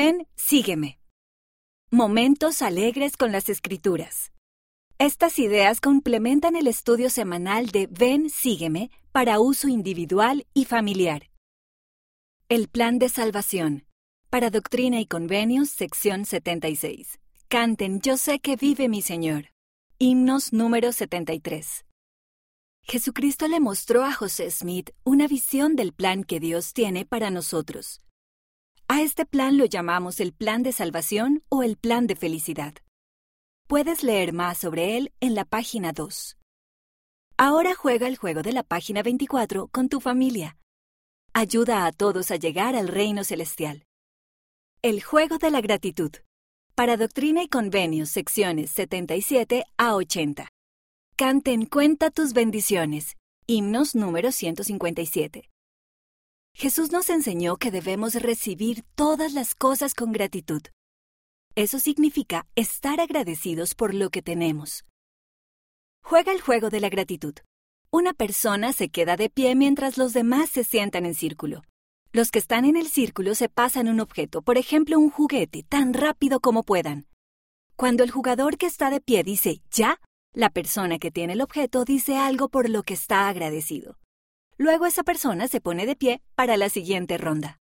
Ven, sígueme. Momentos alegres con las escrituras. Estas ideas complementan el estudio semanal de Ven, sígueme para uso individual y familiar. El plan de salvación. Para Doctrina y Convenios, sección 76. Canten Yo sé que vive mi Señor. Himnos número 73. Jesucristo le mostró a José Smith una visión del plan que Dios tiene para nosotros. A este plan lo llamamos el plan de salvación o el plan de felicidad. Puedes leer más sobre él en la página 2. Ahora juega el juego de la página 24 con tu familia. Ayuda a todos a llegar al reino celestial. El juego de la gratitud. Para Doctrina y Convenios, secciones 77 a 80. Canten Cuenta tus bendiciones. Himnos número 157. Jesús nos enseñó que debemos recibir todas las cosas con gratitud. Eso significa estar agradecidos por lo que tenemos. Juega el juego de la gratitud. Una persona se queda de pie mientras los demás se sientan en círculo. Los que están en el círculo se pasan un objeto, por ejemplo un juguete, tan rápido como puedan. Cuando el jugador que está de pie dice ya, la persona que tiene el objeto dice algo por lo que está agradecido. Luego esa persona se pone de pie para la siguiente ronda.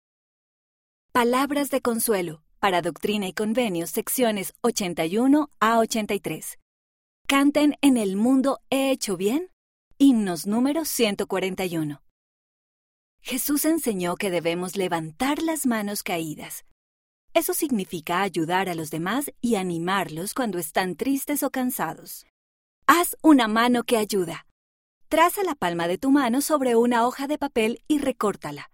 Palabras de consuelo para Doctrina y Convenios, secciones 81 a 83. Canten en el mundo He hecho bien. Himnos número 141. Jesús enseñó que debemos levantar las manos caídas. Eso significa ayudar a los demás y animarlos cuando están tristes o cansados. Haz una mano que ayuda. Traza la palma de tu mano sobre una hoja de papel y recórtala.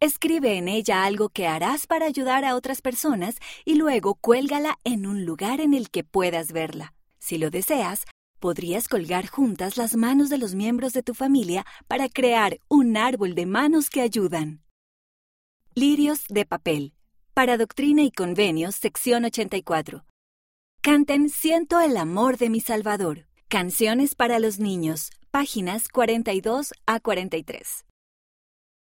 Escribe en ella algo que harás para ayudar a otras personas y luego cuélgala en un lugar en el que puedas verla. Si lo deseas, podrías colgar juntas las manos de los miembros de tu familia para crear un árbol de manos que ayudan. Lirios de papel. Para Doctrina y Convenios, sección 84. Canten Siento el amor de mi Salvador. Canciones para los niños, páginas 42 a 43.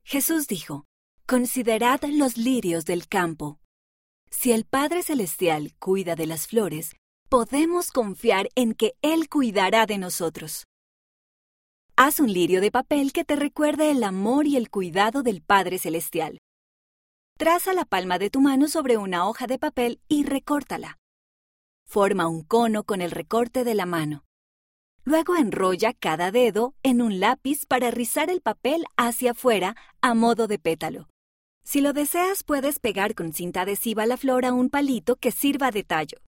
Jesús dijo, Considerad los lirios del campo. Si el Padre Celestial cuida de las flores, podemos confiar en que Él cuidará de nosotros. Haz un lirio de papel que te recuerde el amor y el cuidado del Padre Celestial. Traza la palma de tu mano sobre una hoja de papel y recórtala. Forma un cono con el recorte de la mano. Luego enrolla cada dedo en un lápiz para rizar el papel hacia afuera a modo de pétalo. Si lo deseas, puedes pegar con cinta adhesiva la flor a un palito que sirva de tallo.